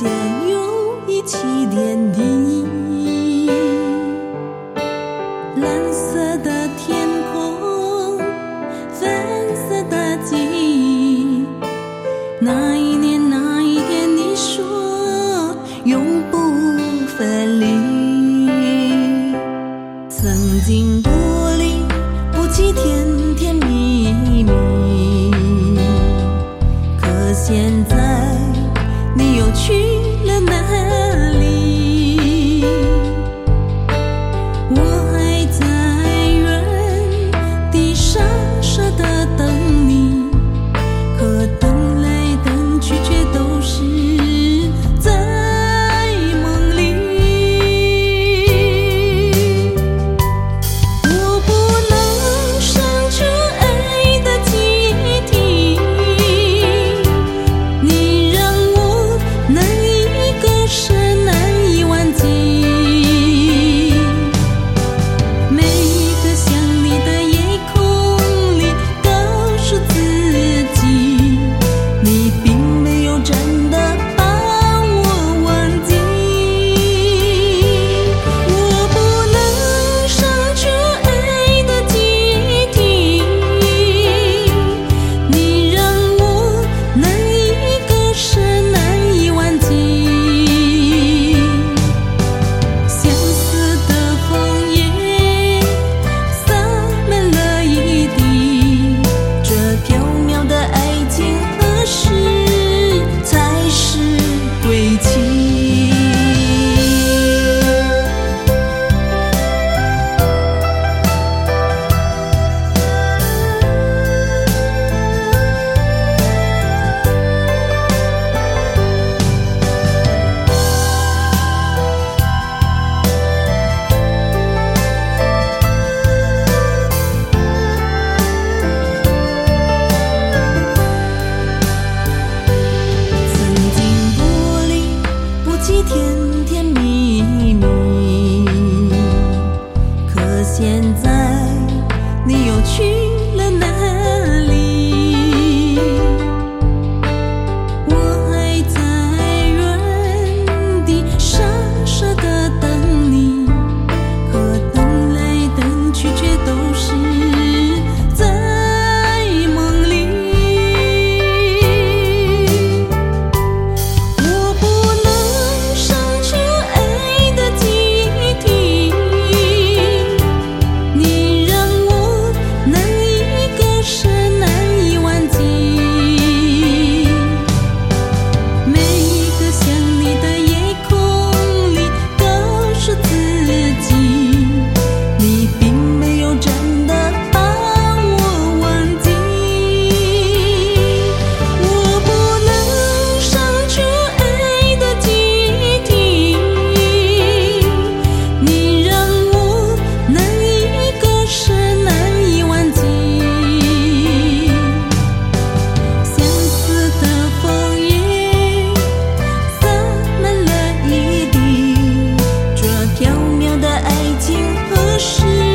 间又一起点滴蓝色的天空粉色的记忆那一年那一天你说永不分离。曾经不离不弃天。今何时